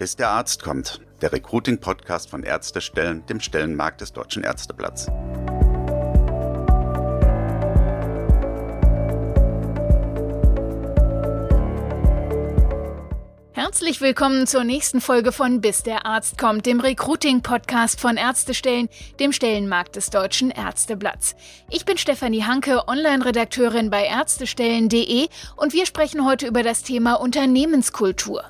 Bis der Arzt kommt, der Recruiting-Podcast von Ärztestellen, dem Stellenmarkt des Deutschen Ärzteblatts. Herzlich willkommen zur nächsten Folge von Bis der Arzt kommt, dem Recruiting-Podcast von Ärztestellen, dem Stellenmarkt des Deutschen Ärzteblatts. Ich bin Stefanie Hanke, Online-Redakteurin bei Ärztestellen.de und wir sprechen heute über das Thema Unternehmenskultur.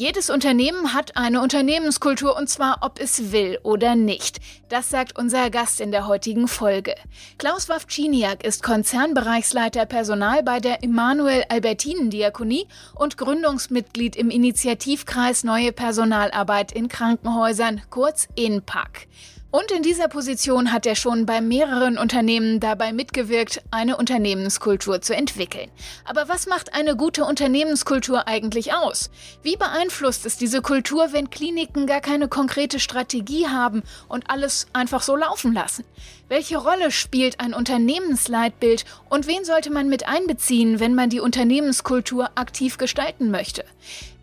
Jedes Unternehmen hat eine Unternehmenskultur und zwar ob es will oder nicht. Das sagt unser Gast in der heutigen Folge. Klaus Wawczyniak ist Konzernbereichsleiter Personal bei der Emanuel Albertinen Diakonie und Gründungsmitglied im Initiativkreis Neue Personalarbeit in Krankenhäusern, kurz INPAC. Und in dieser Position hat er schon bei mehreren Unternehmen dabei mitgewirkt, eine Unternehmenskultur zu entwickeln. Aber was macht eine gute Unternehmenskultur eigentlich aus? Wie beeinflusst es diese Kultur, wenn Kliniken gar keine konkrete Strategie haben und alles einfach so laufen lassen? Welche Rolle spielt ein Unternehmensleitbild und wen sollte man mit einbeziehen, wenn man die Unternehmenskultur aktiv gestalten möchte?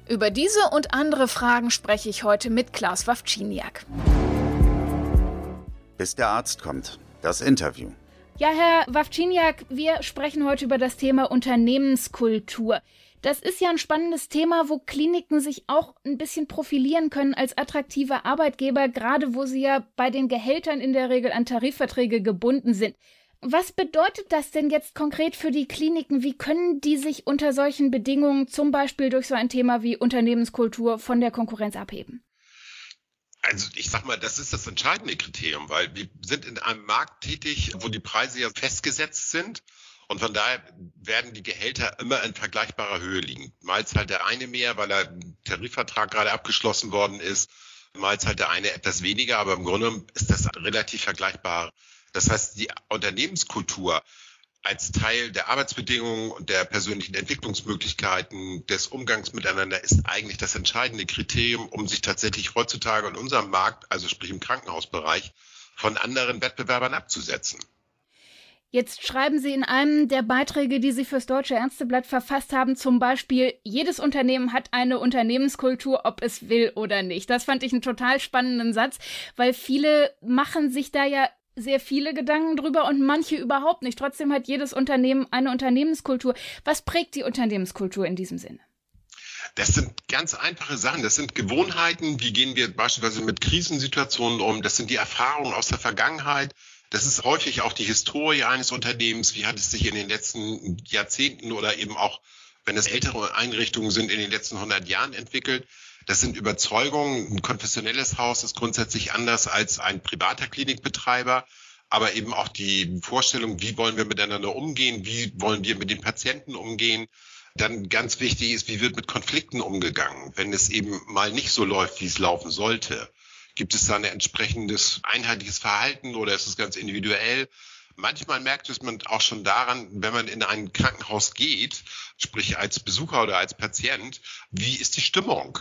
Über diese und andere Fragen spreche ich heute mit Klaus Wawczyniak bis der Arzt kommt. Das Interview. Ja, Herr Wawczyniak, wir sprechen heute über das Thema Unternehmenskultur. Das ist ja ein spannendes Thema, wo Kliniken sich auch ein bisschen profilieren können als attraktive Arbeitgeber, gerade wo sie ja bei den Gehältern in der Regel an Tarifverträge gebunden sind. Was bedeutet das denn jetzt konkret für die Kliniken? Wie können die sich unter solchen Bedingungen, zum Beispiel durch so ein Thema wie Unternehmenskultur, von der Konkurrenz abheben? Also ich sag mal, das ist das entscheidende Kriterium, weil wir sind in einem Markt tätig, wo die Preise ja festgesetzt sind. Und von daher werden die Gehälter immer in vergleichbarer Höhe liegen. Mal zahlt der eine mehr, weil er Tarifvertrag gerade abgeschlossen worden ist. Mal zahlt der eine etwas weniger, aber im Grunde ist das relativ vergleichbar. Das heißt, die Unternehmenskultur als Teil der Arbeitsbedingungen und der persönlichen Entwicklungsmöglichkeiten des Umgangs miteinander ist eigentlich das entscheidende Kriterium, um sich tatsächlich heutzutage in unserem Markt, also sprich im Krankenhausbereich, von anderen Wettbewerbern abzusetzen. Jetzt schreiben Sie in einem der Beiträge, die Sie fürs Deutsche Ärzteblatt verfasst haben, zum Beispiel, jedes Unternehmen hat eine Unternehmenskultur, ob es will oder nicht. Das fand ich einen total spannenden Satz, weil viele machen sich da ja sehr viele Gedanken drüber und manche überhaupt nicht. Trotzdem hat jedes Unternehmen eine Unternehmenskultur. Was prägt die Unternehmenskultur in diesem Sinne? Das sind ganz einfache Sachen. Das sind Gewohnheiten. Wie gehen wir beispielsweise mit Krisensituationen um? Das sind die Erfahrungen aus der Vergangenheit. Das ist häufig auch die Historie eines Unternehmens. Wie hat es sich in den letzten Jahrzehnten oder eben auch, wenn es ältere Einrichtungen sind, in den letzten 100 Jahren entwickelt? Das sind Überzeugungen. Ein konfessionelles Haus ist grundsätzlich anders als ein privater Klinikbetreiber aber eben auch die Vorstellung, wie wollen wir miteinander umgehen, wie wollen wir mit den Patienten umgehen. Dann ganz wichtig ist, wie wird mit Konflikten umgegangen, wenn es eben mal nicht so läuft, wie es laufen sollte. Gibt es da ein entsprechendes einheitliches Verhalten oder ist es ganz individuell? Manchmal merkt es man auch schon daran, wenn man in ein Krankenhaus geht, sprich als Besucher oder als Patient, wie ist die Stimmung?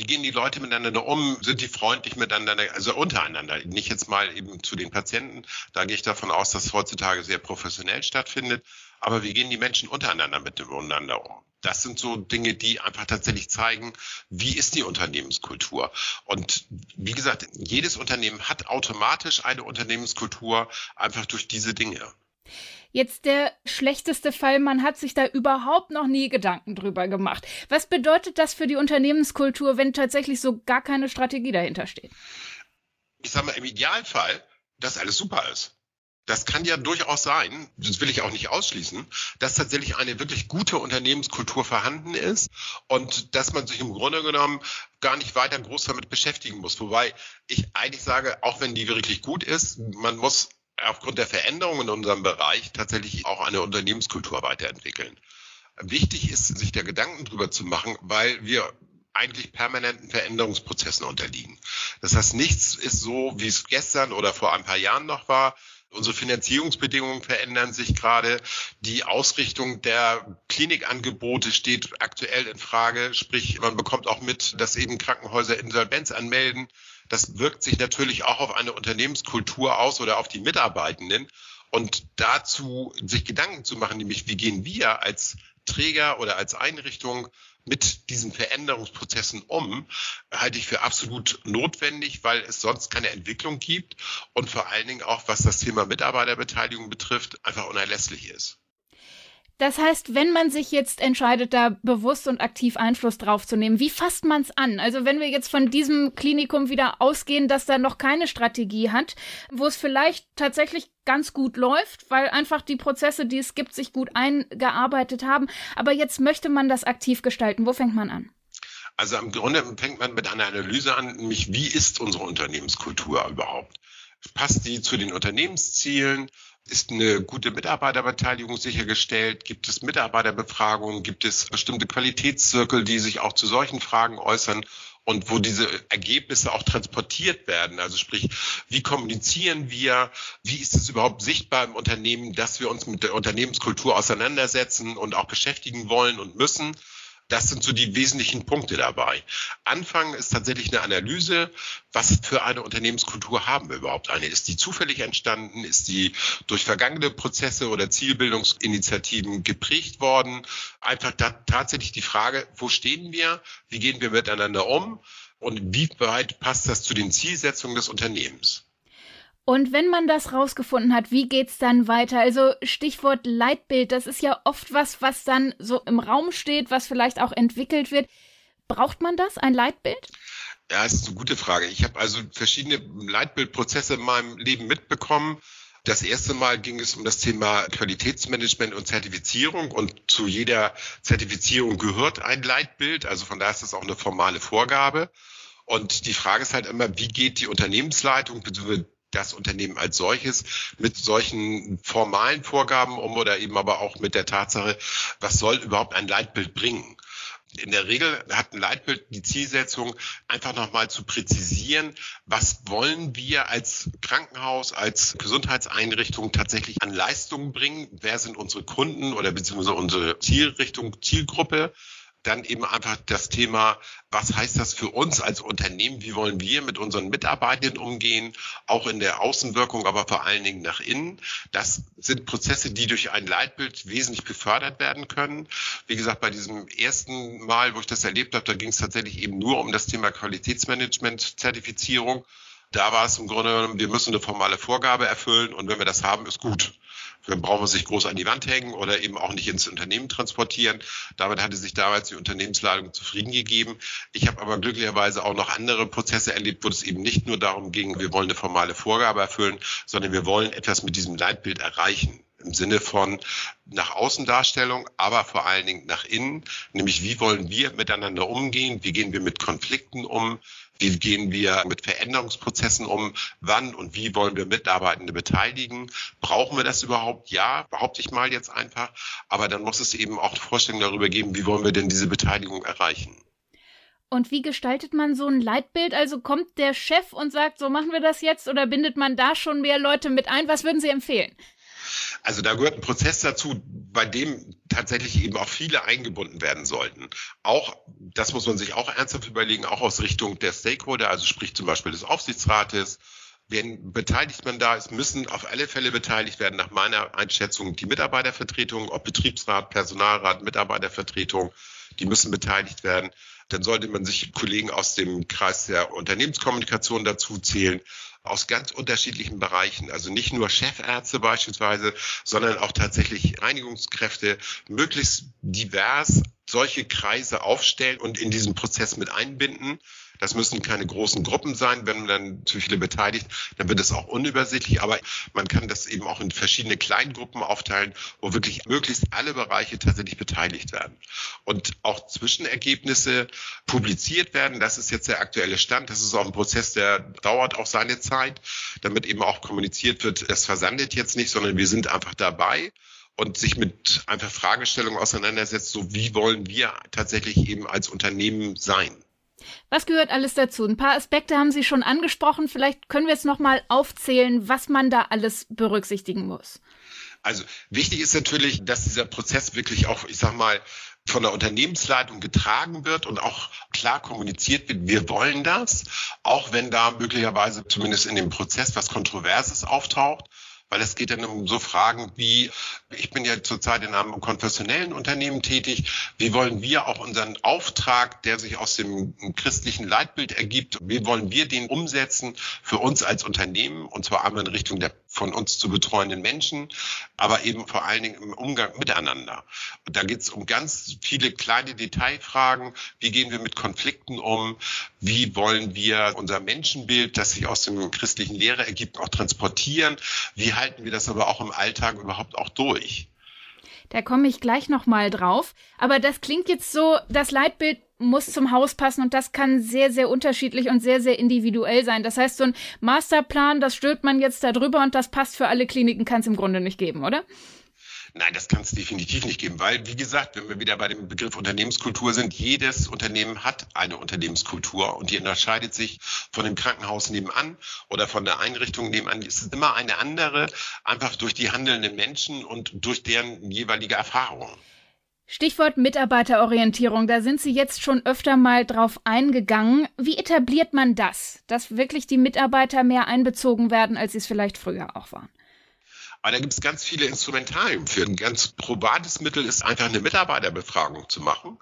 Wie gehen die Leute miteinander um? Sind die freundlich miteinander, also untereinander? Nicht jetzt mal eben zu den Patienten. Da gehe ich davon aus, dass heutzutage sehr professionell stattfindet. Aber wie gehen die Menschen untereinander miteinander um? Das sind so Dinge, die einfach tatsächlich zeigen, wie ist die Unternehmenskultur. Und wie gesagt, jedes Unternehmen hat automatisch eine Unternehmenskultur einfach durch diese Dinge. Jetzt der schlechteste Fall, man hat sich da überhaupt noch nie Gedanken drüber gemacht. Was bedeutet das für die Unternehmenskultur, wenn tatsächlich so gar keine Strategie dahinter steht? Ich sage mal, im Idealfall, dass alles super ist. Das kann ja durchaus sein, das will ich auch nicht ausschließen, dass tatsächlich eine wirklich gute Unternehmenskultur vorhanden ist und dass man sich im Grunde genommen gar nicht weiter groß damit beschäftigen muss. Wobei ich eigentlich sage, auch wenn die wirklich gut ist, man muss aufgrund der Veränderungen in unserem Bereich tatsächlich auch eine Unternehmenskultur weiterentwickeln. Wichtig ist, sich da Gedanken drüber zu machen, weil wir eigentlich permanenten Veränderungsprozessen unterliegen. Das heißt, nichts ist so, wie es gestern oder vor ein paar Jahren noch war. Unsere Finanzierungsbedingungen verändern sich gerade. Die Ausrichtung der Klinikangebote steht aktuell in Frage. Sprich, man bekommt auch mit, dass eben Krankenhäuser Insolvenz anmelden. Das wirkt sich natürlich auch auf eine Unternehmenskultur aus oder auf die Mitarbeitenden. Und dazu sich Gedanken zu machen, nämlich wie gehen wir als Träger oder als Einrichtung mit diesen Veränderungsprozessen um, halte ich für absolut notwendig, weil es sonst keine Entwicklung gibt und vor allen Dingen auch, was das Thema Mitarbeiterbeteiligung betrifft, einfach unerlässlich ist. Das heißt, wenn man sich jetzt entscheidet, da bewusst und aktiv Einfluss drauf zu nehmen, wie fasst man es an? Also wenn wir jetzt von diesem Klinikum wieder ausgehen, dass da noch keine Strategie hat, wo es vielleicht tatsächlich ganz gut läuft, weil einfach die Prozesse, die es gibt, sich gut eingearbeitet haben. Aber jetzt möchte man das aktiv gestalten. Wo fängt man an? Also im Grunde fängt man mit einer Analyse an, nämlich wie ist unsere Unternehmenskultur überhaupt? Passt die zu den Unternehmenszielen? Ist eine gute Mitarbeiterbeteiligung sichergestellt? Gibt es Mitarbeiterbefragungen? Gibt es bestimmte Qualitätszirkel, die sich auch zu solchen Fragen äußern? und wo diese Ergebnisse auch transportiert werden. Also sprich, wie kommunizieren wir? Wie ist es überhaupt sichtbar im Unternehmen, dass wir uns mit der Unternehmenskultur auseinandersetzen und auch beschäftigen wollen und müssen? Das sind so die wesentlichen Punkte dabei. Anfang ist tatsächlich eine Analyse, was für eine Unternehmenskultur haben wir überhaupt eine? Ist die zufällig entstanden? Ist die durch vergangene Prozesse oder Zielbildungsinitiativen geprägt worden? Einfach tatsächlich die Frage, wo stehen wir? Wie gehen wir miteinander um? Und wie weit passt das zu den Zielsetzungen des Unternehmens? Und wenn man das rausgefunden hat, wie geht's dann weiter? Also Stichwort Leitbild, das ist ja oft was, was dann so im Raum steht, was vielleicht auch entwickelt wird. Braucht man das, ein Leitbild? Ja, das ist eine gute Frage. Ich habe also verschiedene Leitbildprozesse in meinem Leben mitbekommen. Das erste Mal ging es um das Thema Qualitätsmanagement und Zertifizierung und zu jeder Zertifizierung gehört ein Leitbild. Also von daher ist das auch eine formale Vorgabe. Und die Frage ist halt immer, wie geht die Unternehmensleitung bzw das Unternehmen als solches mit solchen formalen Vorgaben um oder eben aber auch mit der Tatsache, was soll überhaupt ein Leitbild bringen? In der Regel hat ein Leitbild die Zielsetzung, einfach nochmal zu präzisieren, was wollen wir als Krankenhaus, als Gesundheitseinrichtung tatsächlich an Leistungen bringen? Wer sind unsere Kunden oder beziehungsweise unsere Zielrichtung, Zielgruppe? Dann eben einfach das Thema, was heißt das für uns als Unternehmen? Wie wollen wir mit unseren Mitarbeitenden umgehen? Auch in der Außenwirkung, aber vor allen Dingen nach innen. Das sind Prozesse, die durch ein Leitbild wesentlich gefördert werden können. Wie gesagt, bei diesem ersten Mal, wo ich das erlebt habe, da ging es tatsächlich eben nur um das Thema Qualitätsmanagement, Zertifizierung. Da war es im Grunde genommen, wir müssen eine formale Vorgabe erfüllen und wenn wir das haben, ist gut. Dann brauchen wir sich groß an die Wand hängen oder eben auch nicht ins Unternehmen transportieren. Damit hatte sich damals die Unternehmensleitung zufrieden gegeben. Ich habe aber glücklicherweise auch noch andere Prozesse erlebt, wo es eben nicht nur darum ging, wir wollen eine formale Vorgabe erfüllen, sondern wir wollen etwas mit diesem Leitbild erreichen im Sinne von nach Außendarstellung, aber vor allen Dingen nach innen, nämlich wie wollen wir miteinander umgehen, wie gehen wir mit Konflikten um, wie gehen wir mit Veränderungsprozessen um? Wann und wie wollen wir Mitarbeitende beteiligen? Brauchen wir das überhaupt? Ja, behaupte ich mal jetzt einfach. Aber dann muss es eben auch Vorstellungen darüber geben, wie wollen wir denn diese Beteiligung erreichen? Und wie gestaltet man so ein Leitbild? Also kommt der Chef und sagt, so machen wir das jetzt oder bindet man da schon mehr Leute mit ein? Was würden Sie empfehlen? Also da gehört ein Prozess dazu, bei dem tatsächlich eben auch viele eingebunden werden sollten. Auch, das muss man sich auch ernsthaft überlegen, auch aus Richtung der Stakeholder, also sprich zum Beispiel des Aufsichtsrates. Wen beteiligt man da? Es müssen auf alle Fälle beteiligt werden, nach meiner Einschätzung, die Mitarbeitervertretung, ob Betriebsrat, Personalrat, Mitarbeitervertretung, die müssen beteiligt werden. Dann sollte man sich Kollegen aus dem Kreis der Unternehmenskommunikation dazu zählen aus ganz unterschiedlichen Bereichen, also nicht nur Chefärzte beispielsweise, sondern auch tatsächlich Reinigungskräfte, möglichst divers solche Kreise aufstellen und in diesen Prozess mit einbinden. Das müssen keine großen Gruppen sein. Wenn man dann zu viele beteiligt, dann wird es auch unübersichtlich. Aber man kann das eben auch in verschiedene Kleingruppen aufteilen, wo wirklich möglichst alle Bereiche tatsächlich beteiligt werden. Und auch Zwischenergebnisse publiziert werden. Das ist jetzt der aktuelle Stand. Das ist auch ein Prozess, der dauert auch seine Zeit, damit eben auch kommuniziert wird, das versandet jetzt nicht, sondern wir sind einfach dabei und sich mit einfach Fragestellungen auseinandersetzt, so wie wollen wir tatsächlich eben als Unternehmen sein. Was gehört alles dazu? Ein paar Aspekte haben Sie schon angesprochen. Vielleicht können wir jetzt noch mal aufzählen, was man da alles berücksichtigen muss. Also wichtig ist natürlich, dass dieser Prozess wirklich auch, ich sag mal, von der Unternehmensleitung getragen wird und auch klar kommuniziert wird, wir wollen das, auch wenn da möglicherweise zumindest in dem Prozess was Kontroverses auftaucht weil es geht dann um so Fragen wie, ich bin ja zurzeit in einem konfessionellen Unternehmen tätig, wie wollen wir auch unseren Auftrag, der sich aus dem christlichen Leitbild ergibt, wie wollen wir den umsetzen für uns als Unternehmen? Und zwar einmal in Richtung der von uns zu betreuenden Menschen, aber eben vor allen Dingen im Umgang miteinander. Und da geht es um ganz viele kleine Detailfragen. Wie gehen wir mit Konflikten um? Wie wollen wir unser Menschenbild, das sich aus dem christlichen Lehre ergibt, auch transportieren? Wie halten wir das aber auch im Alltag überhaupt auch durch? Da komme ich gleich nochmal drauf. Aber das klingt jetzt so, das Leitbild muss zum Haus passen und das kann sehr, sehr unterschiedlich und sehr, sehr individuell sein. Das heißt, so ein Masterplan, das stülpt man jetzt da drüber und das passt für alle Kliniken, kann es im Grunde nicht geben, oder? Nein, das kann es definitiv nicht geben, weil, wie gesagt, wenn wir wieder bei dem Begriff Unternehmenskultur sind, jedes Unternehmen hat eine Unternehmenskultur und die unterscheidet sich von dem Krankenhaus nebenan oder von der Einrichtung nebenan. Es ist immer eine andere, einfach durch die handelnden Menschen und durch deren jeweilige Erfahrungen. Stichwort Mitarbeiterorientierung, da sind Sie jetzt schon öfter mal drauf eingegangen. Wie etabliert man das, dass wirklich die Mitarbeiter mehr einbezogen werden, als sie es vielleicht früher auch waren? Aber da gibt es ganz viele Instrumentarien für. Ein ganz probates Mittel ist einfach eine Mitarbeiterbefragung zu machen,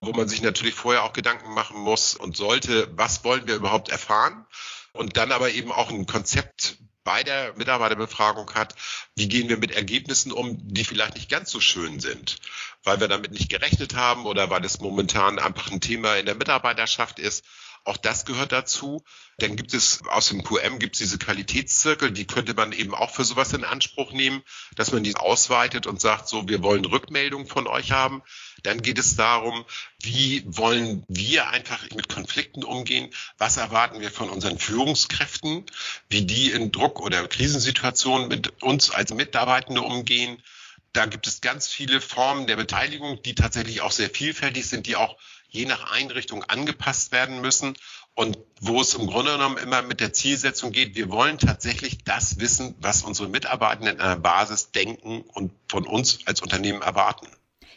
wo man sich natürlich vorher auch Gedanken machen muss und sollte, was wollen wir überhaupt erfahren? Und dann aber eben auch ein Konzept bei der Mitarbeiterbefragung hat, wie gehen wir mit Ergebnissen um, die vielleicht nicht ganz so schön sind, weil wir damit nicht gerechnet haben oder weil es momentan einfach ein Thema in der Mitarbeiterschaft ist. Auch das gehört dazu. Dann gibt es aus dem QM gibt es diese Qualitätszirkel, die könnte man eben auch für sowas in Anspruch nehmen, dass man die ausweitet und sagt, so, wir wollen Rückmeldung von euch haben. Dann geht es darum, wie wollen wir einfach mit Konflikten umgehen? Was erwarten wir von unseren Führungskräften? Wie die in Druck- oder Krisensituationen mit uns als Mitarbeitende umgehen? Da gibt es ganz viele Formen der Beteiligung, die tatsächlich auch sehr vielfältig sind, die auch je nach Einrichtung angepasst werden müssen und wo es im Grunde genommen immer mit der Zielsetzung geht, wir wollen tatsächlich das wissen, was unsere Mitarbeitenden in einer Basis denken und von uns als Unternehmen erwarten.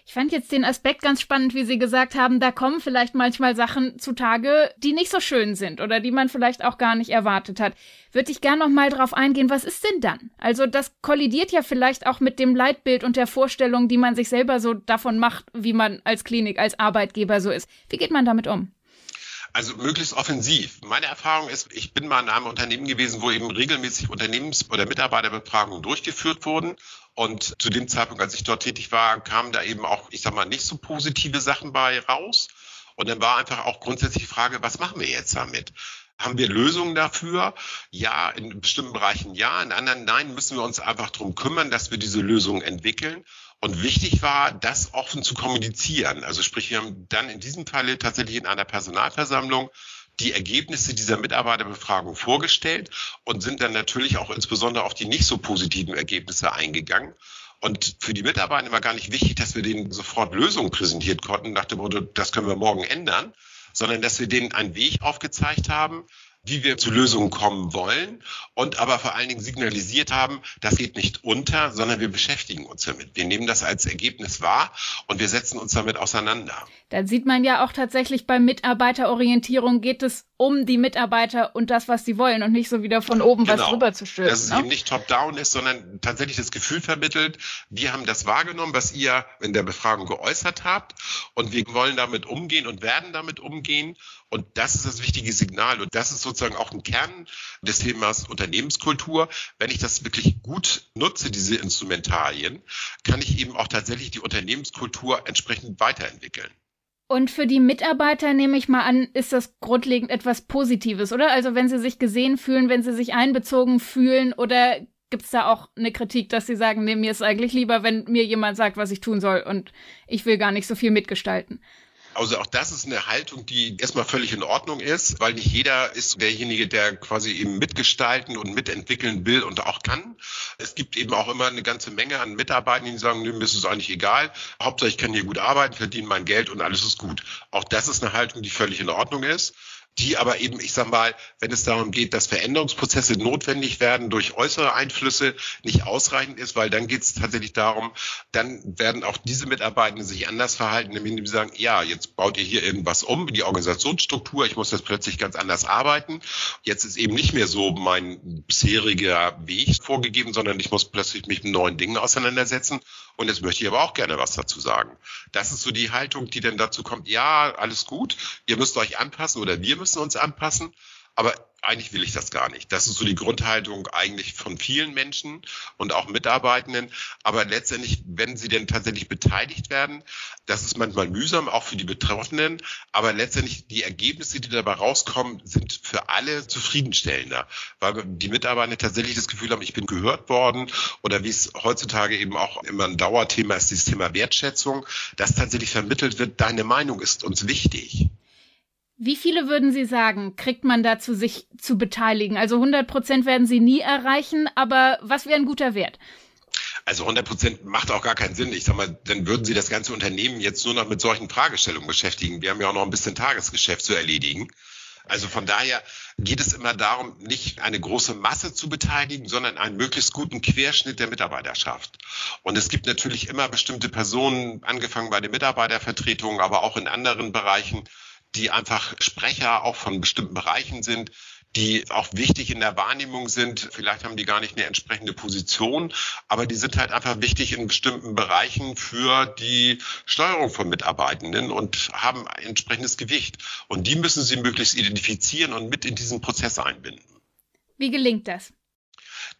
Ich fand jetzt den Aspekt ganz spannend, wie Sie gesagt haben, da kommen vielleicht manchmal Sachen zutage, die nicht so schön sind oder die man vielleicht auch gar nicht erwartet hat. Würde ich gerne noch mal drauf eingehen, was ist denn dann? Also das kollidiert ja vielleicht auch mit dem Leitbild und der Vorstellung, die man sich selber so davon macht, wie man als Klinik, als Arbeitgeber so ist. Wie geht man damit um? Also möglichst offensiv. Meine Erfahrung ist, ich bin mal in einem Unternehmen gewesen, wo eben regelmäßig Unternehmens- oder Mitarbeiterbefragungen durchgeführt wurden. Und zu dem Zeitpunkt, als ich dort tätig war, kamen da eben auch, ich sag mal, nicht so positive Sachen bei raus. Und dann war einfach auch grundsätzlich die Frage, was machen wir jetzt damit? Haben wir Lösungen dafür? Ja, in bestimmten Bereichen ja, in anderen nein, müssen wir uns einfach darum kümmern, dass wir diese Lösungen entwickeln. Und wichtig war, das offen zu kommunizieren. Also sprich, wir haben dann in diesem Falle tatsächlich in einer Personalversammlung die Ergebnisse dieser Mitarbeiterbefragung vorgestellt und sind dann natürlich auch insbesondere auf die nicht so positiven Ergebnisse eingegangen. Und für die Mitarbeiter war gar nicht wichtig, dass wir denen sofort Lösungen präsentiert konnten, nach dem Motto, das können wir morgen ändern, sondern dass wir denen einen Weg aufgezeigt haben, wie wir zu Lösungen kommen wollen und aber vor allen Dingen signalisiert haben, das geht nicht unter, sondern wir beschäftigen uns damit. Wir nehmen das als Ergebnis wahr und wir setzen uns damit auseinander. Da sieht man ja auch tatsächlich bei Mitarbeiterorientierung geht es um die Mitarbeiter und das, was sie wollen und nicht so wieder von oben genau. was drüber zu stülpen. Dass es ne? eben nicht top-down ist, sondern tatsächlich das Gefühl vermittelt, wir haben das wahrgenommen, was ihr in der Befragung geäußert habt und wir wollen damit umgehen und werden damit umgehen und das ist das wichtige Signal. Und das ist sozusagen auch ein Kern des Themas Unternehmenskultur. Wenn ich das wirklich gut nutze, diese Instrumentarien, kann ich eben auch tatsächlich die Unternehmenskultur entsprechend weiterentwickeln. Und für die Mitarbeiter nehme ich mal an, ist das grundlegend etwas Positives, oder? Also wenn sie sich gesehen fühlen, wenn sie sich einbezogen fühlen oder gibt es da auch eine Kritik, dass sie sagen, nee, mir ist eigentlich lieber, wenn mir jemand sagt, was ich tun soll und ich will gar nicht so viel mitgestalten. Also auch das ist eine Haltung, die erstmal völlig in Ordnung ist, weil nicht jeder ist derjenige, der quasi eben mitgestalten und mitentwickeln will und auch kann. Es gibt eben auch immer eine ganze Menge an Mitarbeitern, die sagen, mir ist es eigentlich egal. Hauptsache ich kann hier gut arbeiten, verdiene mein Geld und alles ist gut. Auch das ist eine Haltung, die völlig in Ordnung ist. Die aber eben, ich sag mal, wenn es darum geht, dass Veränderungsprozesse notwendig werden durch äußere Einflüsse, nicht ausreichend ist, weil dann geht es tatsächlich darum, dann werden auch diese Mitarbeitenden sich anders verhalten, indem sie sagen, ja, jetzt baut ihr hier irgendwas um, die Organisationsstruktur, ich muss jetzt plötzlich ganz anders arbeiten. Jetzt ist eben nicht mehr so mein bisheriger Weg vorgegeben, sondern ich muss plötzlich mich mit neuen Dingen auseinandersetzen. Und jetzt möchte ich aber auch gerne was dazu sagen. Das ist so die Haltung, die dann dazu kommt, ja, alles gut, ihr müsst euch anpassen oder wir müssen uns anpassen. Aber eigentlich will ich das gar nicht. Das ist so die Grundhaltung eigentlich von vielen Menschen und auch Mitarbeitenden. Aber letztendlich, wenn sie denn tatsächlich beteiligt werden, das ist manchmal mühsam, auch für die Betroffenen. Aber letztendlich die Ergebnisse, die dabei rauskommen, sind für alle zufriedenstellender, weil die Mitarbeiter tatsächlich das Gefühl haben, ich bin gehört worden oder wie es heutzutage eben auch immer ein Dauerthema ist, dieses Thema Wertschätzung, dass tatsächlich vermittelt wird, deine Meinung ist uns wichtig. Wie viele würden Sie sagen, kriegt man dazu, sich zu beteiligen? Also 100 Prozent werden Sie nie erreichen, aber was wäre ein guter Wert? Also 100 Prozent macht auch gar keinen Sinn. Ich sag mal, dann würden Sie das ganze Unternehmen jetzt nur noch mit solchen Fragestellungen beschäftigen. Wir haben ja auch noch ein bisschen Tagesgeschäft zu erledigen. Also von daher geht es immer darum, nicht eine große Masse zu beteiligen, sondern einen möglichst guten Querschnitt der Mitarbeiterschaft. Und es gibt natürlich immer bestimmte Personen, angefangen bei den Mitarbeitervertretungen, aber auch in anderen Bereichen, die einfach Sprecher auch von bestimmten Bereichen sind, die auch wichtig in der Wahrnehmung sind. Vielleicht haben die gar nicht eine entsprechende Position, aber die sind halt einfach wichtig in bestimmten Bereichen für die Steuerung von Mitarbeitenden und haben ein entsprechendes Gewicht. Und die müssen sie möglichst identifizieren und mit in diesen Prozess einbinden. Wie gelingt das?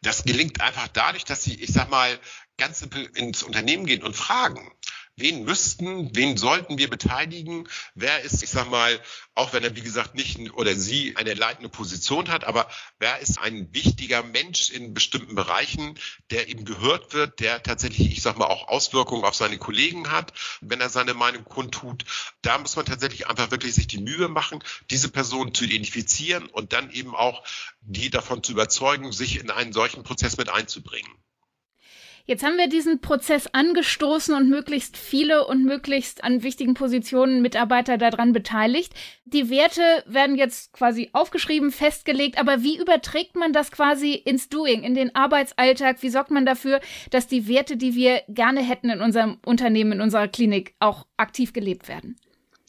Das gelingt einfach dadurch, dass sie, ich sag mal, ganz simpel ins Unternehmen gehen und fragen wen müssten, wen sollten wir beteiligen, wer ist, ich sag mal, auch wenn er, wie gesagt, nicht oder sie eine leitende Position hat, aber wer ist ein wichtiger Mensch in bestimmten Bereichen, der eben gehört wird, der tatsächlich, ich sag mal, auch Auswirkungen auf seine Kollegen hat, wenn er seine Meinung kundtut. Da muss man tatsächlich einfach wirklich sich die Mühe machen, diese Person zu identifizieren und dann eben auch die davon zu überzeugen, sich in einen solchen Prozess mit einzubringen. Jetzt haben wir diesen Prozess angestoßen und möglichst viele und möglichst an wichtigen Positionen Mitarbeiter daran beteiligt. Die Werte werden jetzt quasi aufgeschrieben, festgelegt, aber wie überträgt man das quasi ins Doing, in den Arbeitsalltag? Wie sorgt man dafür, dass die Werte, die wir gerne hätten in unserem Unternehmen, in unserer Klinik, auch aktiv gelebt werden?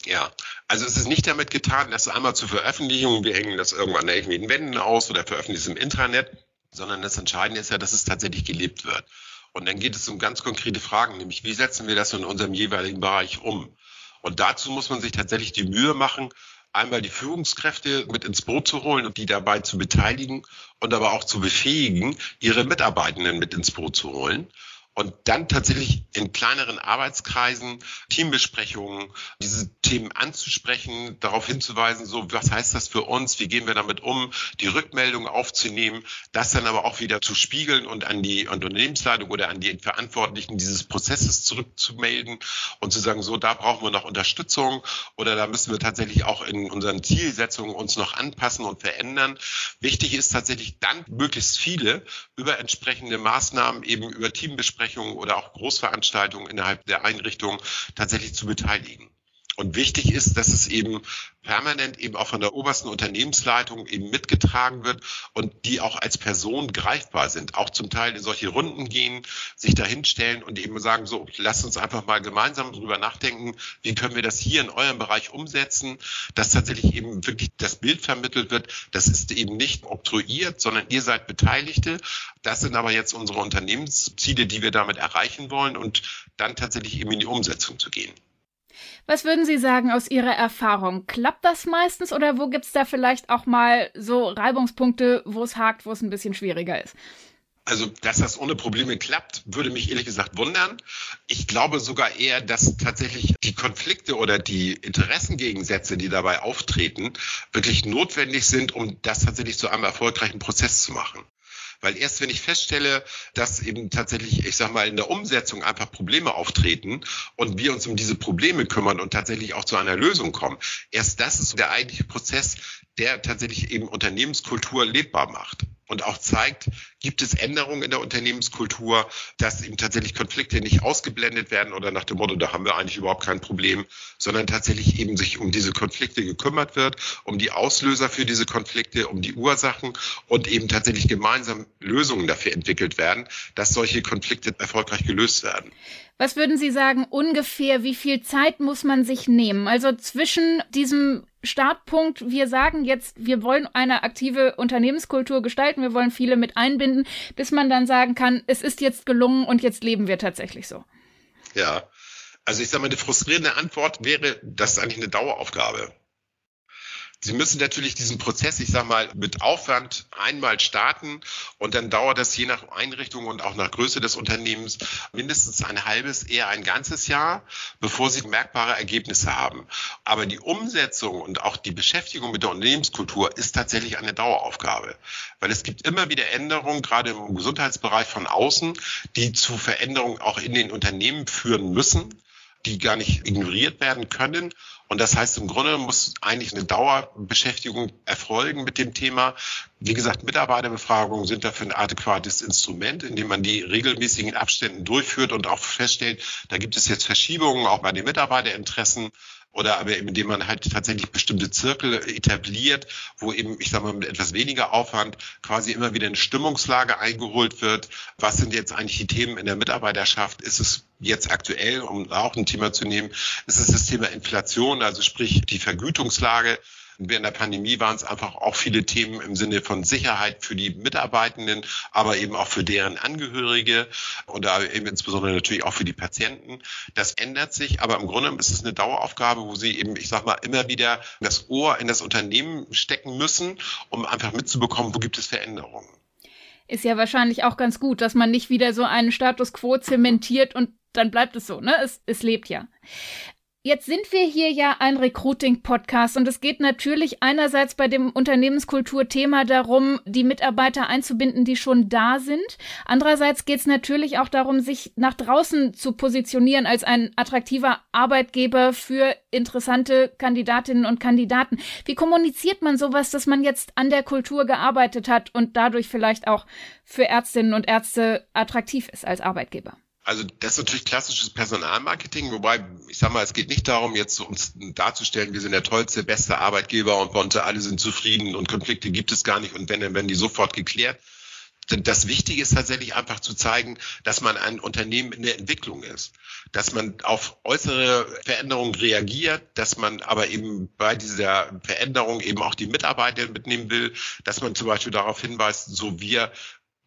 Ja, also es ist nicht damit getan, dass einmal zur Veröffentlichung, wir hängen das irgendwann an irgendwelchen Wänden aus oder veröffentlichen es im Intranet, sondern das Entscheidende ist ja, dass es tatsächlich gelebt wird. Und dann geht es um ganz konkrete Fragen, nämlich wie setzen wir das in unserem jeweiligen Bereich um? Und dazu muss man sich tatsächlich die Mühe machen, einmal die Führungskräfte mit ins Boot zu holen und die dabei zu beteiligen und aber auch zu befähigen, ihre Mitarbeitenden mit ins Boot zu holen und dann tatsächlich in kleineren Arbeitskreisen, Teambesprechungen, diese Themen anzusprechen, darauf hinzuweisen, so, was heißt das für uns, wie gehen wir damit um, die Rückmeldung aufzunehmen, das dann aber auch wieder zu spiegeln und an die Unternehmensleitung oder an die Verantwortlichen dieses Prozesses zurückzumelden und zu sagen, so, da brauchen wir noch Unterstützung oder da müssen wir tatsächlich auch in unseren Zielsetzungen uns noch anpassen und verändern. Wichtig ist tatsächlich dann möglichst viele über entsprechende Maßnahmen eben über Teambesprechungen Veranstaltungsbesprechungen oder auch Großveranstaltungen innerhalb der Einrichtung tatsächlich zu beteiligen. Und wichtig ist, dass es eben permanent eben auch von der obersten Unternehmensleitung eben mitgetragen wird und die auch als Person greifbar sind, auch zum Teil in solche Runden gehen, sich dahinstellen und eben sagen, so, lasst uns einfach mal gemeinsam drüber nachdenken, wie können wir das hier in eurem Bereich umsetzen, dass tatsächlich eben wirklich das Bild vermittelt wird, das ist eben nicht obtruiert, sondern ihr seid Beteiligte. Das sind aber jetzt unsere Unternehmensziele, die wir damit erreichen wollen und dann tatsächlich eben in die Umsetzung zu gehen. Was würden Sie sagen aus Ihrer Erfahrung? Klappt das meistens oder wo gibt es da vielleicht auch mal so Reibungspunkte, wo es hakt, wo es ein bisschen schwieriger ist? Also, dass das ohne Probleme klappt, würde mich ehrlich gesagt wundern. Ich glaube sogar eher, dass tatsächlich die Konflikte oder die Interessengegensätze, die dabei auftreten, wirklich notwendig sind, um das tatsächlich zu einem erfolgreichen Prozess zu machen. Weil erst wenn ich feststelle, dass eben tatsächlich, ich sag mal, in der Umsetzung einfach Probleme auftreten und wir uns um diese Probleme kümmern und tatsächlich auch zu einer Lösung kommen, erst das ist der eigentliche Prozess, der tatsächlich eben Unternehmenskultur lebbar macht. Und auch zeigt, gibt es Änderungen in der Unternehmenskultur, dass eben tatsächlich Konflikte nicht ausgeblendet werden oder nach dem Motto, da haben wir eigentlich überhaupt kein Problem, sondern tatsächlich eben sich um diese Konflikte gekümmert wird, um die Auslöser für diese Konflikte, um die Ursachen und eben tatsächlich gemeinsam Lösungen dafür entwickelt werden, dass solche Konflikte erfolgreich gelöst werden. Was würden Sie sagen, ungefähr wie viel Zeit muss man sich nehmen? Also zwischen diesem Startpunkt, wir sagen jetzt, wir wollen eine aktive Unternehmenskultur gestalten, wir wollen viele mit einbinden, bis man dann sagen kann, es ist jetzt gelungen und jetzt leben wir tatsächlich so. Ja, also ich sage mal, die frustrierende Antwort wäre, das ist eigentlich eine Daueraufgabe. Sie müssen natürlich diesen Prozess, ich sage mal, mit Aufwand einmal starten und dann dauert das je nach Einrichtung und auch nach Größe des Unternehmens mindestens ein halbes, eher ein ganzes Jahr, bevor Sie merkbare Ergebnisse haben. Aber die Umsetzung und auch die Beschäftigung mit der Unternehmenskultur ist tatsächlich eine Daueraufgabe, weil es gibt immer wieder Änderungen, gerade im Gesundheitsbereich von außen, die zu Veränderungen auch in den Unternehmen führen müssen die gar nicht ignoriert werden können. Und das heißt, im Grunde muss eigentlich eine Dauerbeschäftigung erfolgen mit dem Thema. Wie gesagt, Mitarbeiterbefragungen sind dafür ein adäquates Instrument, indem man die regelmäßigen Abständen durchführt und auch feststellt, da gibt es jetzt Verschiebungen auch bei den Mitarbeiterinteressen oder aber eben, indem man halt tatsächlich bestimmte Zirkel etabliert, wo eben, ich sage mal, mit etwas weniger Aufwand quasi immer wieder eine Stimmungslage eingeholt wird. Was sind jetzt eigentlich die Themen in der Mitarbeiterschaft? Ist es jetzt aktuell, um auch ein Thema zu nehmen, ist es das Thema Inflation, also sprich die Vergütungslage. Während der Pandemie waren es einfach auch viele Themen im Sinne von Sicherheit für die Mitarbeitenden, aber eben auch für deren Angehörige und eben insbesondere natürlich auch für die Patienten. Das ändert sich, aber im Grunde ist es eine Daueraufgabe, wo sie eben, ich sag mal, immer wieder das Ohr in das Unternehmen stecken müssen, um einfach mitzubekommen, wo gibt es Veränderungen ist ja wahrscheinlich auch ganz gut, dass man nicht wieder so einen Status quo zementiert und dann bleibt es so, ne? Es, es lebt ja. Jetzt sind wir hier ja ein Recruiting-Podcast und es geht natürlich einerseits bei dem Unternehmenskultur-Thema darum, die Mitarbeiter einzubinden, die schon da sind. Andererseits geht es natürlich auch darum, sich nach draußen zu positionieren als ein attraktiver Arbeitgeber für interessante Kandidatinnen und Kandidaten. Wie kommuniziert man sowas, dass man jetzt an der Kultur gearbeitet hat und dadurch vielleicht auch für Ärztinnen und Ärzte attraktiv ist als Arbeitgeber? Also das ist natürlich klassisches Personalmarketing, wobei ich sage mal, es geht nicht darum, jetzt uns darzustellen, wir sind der tollste, beste Arbeitgeber und Bonte, alle sind zufrieden und Konflikte gibt es gar nicht und wenn, dann werden die sofort geklärt. Das Wichtige ist tatsächlich einfach zu zeigen, dass man ein Unternehmen in der Entwicklung ist, dass man auf äußere Veränderungen reagiert, dass man aber eben bei dieser Veränderung eben auch die Mitarbeiter mitnehmen will, dass man zum Beispiel darauf hinweist, so wir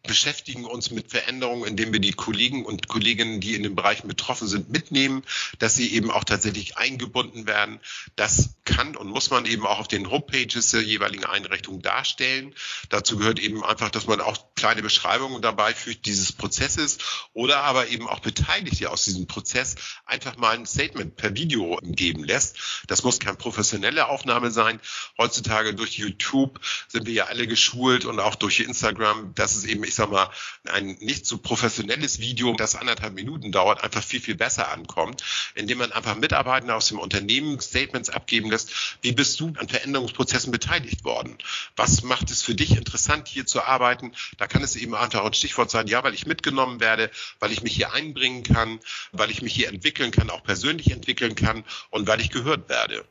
beschäftigen uns mit Veränderungen, indem wir die Kollegen und Kolleginnen, die in den Bereichen betroffen sind, mitnehmen, dass sie eben auch tatsächlich eingebunden werden. Das kann und muss man eben auch auf den Homepages der jeweiligen Einrichtung darstellen. Dazu gehört eben einfach, dass man auch kleine Beschreibungen dabei fügt dieses Prozesses oder aber eben auch Beteiligte aus diesem Prozess einfach mal ein Statement per Video geben lässt. Das muss keine professionelle Aufnahme sein. Heutzutage durch YouTube sind wir ja alle geschult und auch durch Instagram, dass es eben, ich sag mal, ein nicht so professionelles Video, das anderthalb Minuten dauert, einfach viel, viel besser ankommt, indem man einfach Mitarbeiter aus dem Unternehmen Statements abgeben lässt. Wie bist du an Veränderungsprozessen beteiligt worden? Was macht es für dich interessant, hier zu arbeiten? Da kann es eben einfach ein Stichwort sein, ja, weil ich mitgenommen werde, weil ich mich hier einbringen kann, weil ich mich hier entwickeln kann, auch persönlich entwickeln kann und weil ich gehört werde.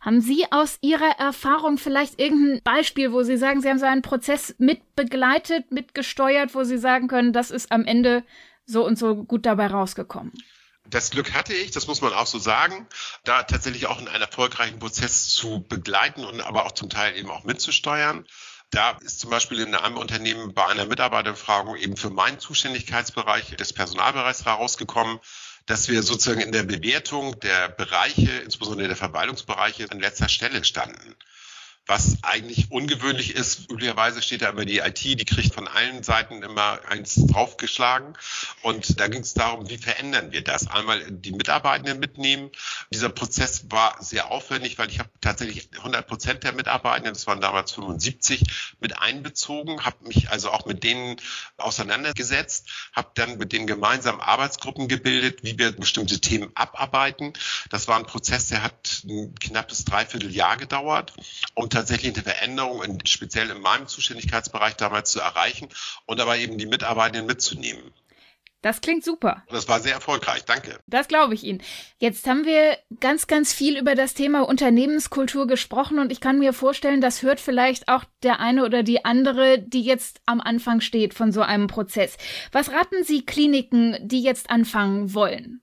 Haben Sie aus Ihrer Erfahrung vielleicht irgendein Beispiel, wo Sie sagen, Sie haben so einen Prozess mitbegleitet, mitgesteuert, wo Sie sagen können, das ist am Ende so und so gut dabei rausgekommen? Das Glück hatte ich, das muss man auch so sagen, da tatsächlich auch in einen erfolgreichen Prozess zu begleiten und aber auch zum Teil eben auch mitzusteuern. Da ist zum Beispiel in einem Unternehmen bei einer Mitarbeiterbefragung eben für meinen Zuständigkeitsbereich des Personalbereichs herausgekommen, dass wir sozusagen in der Bewertung der Bereiche, insbesondere der Verwaltungsbereiche, an letzter Stelle standen was eigentlich ungewöhnlich ist. Üblicherweise steht da immer die IT, die kriegt von allen Seiten immer eins draufgeschlagen. Und da ging es darum, wie verändern wir das? Einmal die Mitarbeitenden mitnehmen, Dieser Prozess war sehr aufwendig, weil ich habe tatsächlich 100 Prozent der Mitarbeitenden, das waren damals 75, mit einbezogen, habe mich also auch mit denen auseinandergesetzt, habe dann mit denen gemeinsam Arbeitsgruppen gebildet, wie wir bestimmte Themen abarbeiten. Das war ein Prozess, der hat ein knappes Dreivierteljahr gedauert, um tatsächlich eine Veränderung, in, speziell in meinem Zuständigkeitsbereich damals zu erreichen und aber eben die Mitarbeitenden mitzunehmen. Das klingt super. Das war sehr erfolgreich, danke. Das glaube ich Ihnen. Jetzt haben wir ganz, ganz viel über das Thema Unternehmenskultur gesprochen und ich kann mir vorstellen, das hört vielleicht auch der eine oder die andere, die jetzt am Anfang steht von so einem Prozess. Was raten Sie Kliniken, die jetzt anfangen wollen?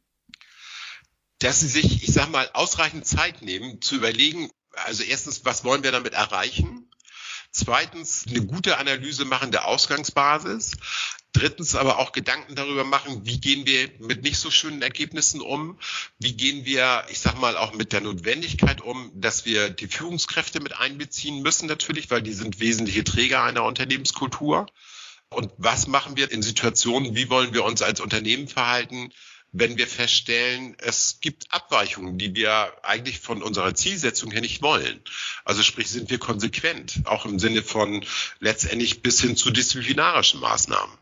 Dass sie sich, ich sag mal, ausreichend Zeit nehmen, zu überlegen, also erstens, was wollen wir damit erreichen? Zweitens, eine gute Analyse machen der Ausgangsbasis. Drittens aber auch Gedanken darüber machen, wie gehen wir mit nicht so schönen Ergebnissen um? Wie gehen wir, ich sag mal, auch mit der Notwendigkeit um, dass wir die Führungskräfte mit einbeziehen müssen natürlich, weil die sind wesentliche Träger einer Unternehmenskultur. Und was machen wir in Situationen, wie wollen wir uns als Unternehmen verhalten, wenn wir feststellen, es gibt Abweichungen, die wir eigentlich von unserer Zielsetzung her nicht wollen. Also sprich, sind wir konsequent, auch im Sinne von letztendlich bis hin zu disziplinarischen Maßnahmen.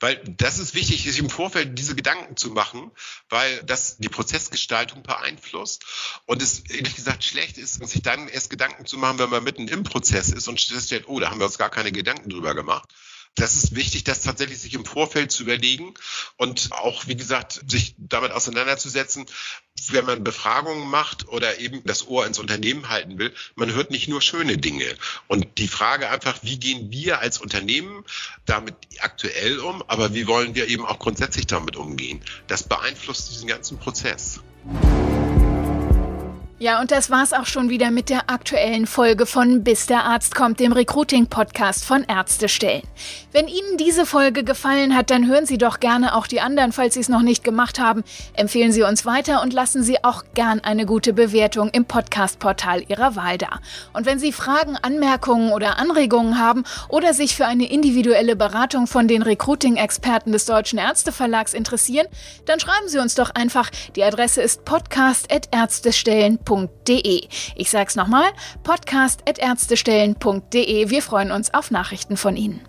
Weil das ist wichtig, sich im Vorfeld diese Gedanken zu machen, weil das die Prozessgestaltung beeinflusst. Und es ehrlich gesagt schlecht ist, sich dann erst Gedanken zu machen, wenn man mitten im Prozess ist und feststellt, oh, da haben wir uns gar keine Gedanken drüber gemacht. Das ist wichtig, das tatsächlich sich im Vorfeld zu überlegen und auch, wie gesagt, sich damit auseinanderzusetzen, wenn man Befragungen macht oder eben das Ohr ins Unternehmen halten will, man hört nicht nur schöne Dinge. Und die Frage einfach, wie gehen wir als Unternehmen damit aktuell um, aber wie wollen wir eben auch grundsätzlich damit umgehen, das beeinflusst diesen ganzen Prozess. Ja, und das war's auch schon wieder mit der aktuellen Folge von Bis der Arzt kommt, dem Recruiting-Podcast von Ärztestellen. Wenn Ihnen diese Folge gefallen hat, dann hören Sie doch gerne auch die anderen, falls Sie es noch nicht gemacht haben. Empfehlen Sie uns weiter und lassen Sie auch gern eine gute Bewertung im Podcast-Portal Ihrer Wahl da. Und wenn Sie Fragen, Anmerkungen oder Anregungen haben oder sich für eine individuelle Beratung von den Recruiting-Experten des Deutschen Ärzteverlags interessieren, dann schreiben Sie uns doch einfach. Die Adresse ist podcast.ärztestellen.de podcast.ärztestellen.de. Ich sag's nochmal, podcast.ärztestellen.de. Wir freuen uns auf Nachrichten von Ihnen.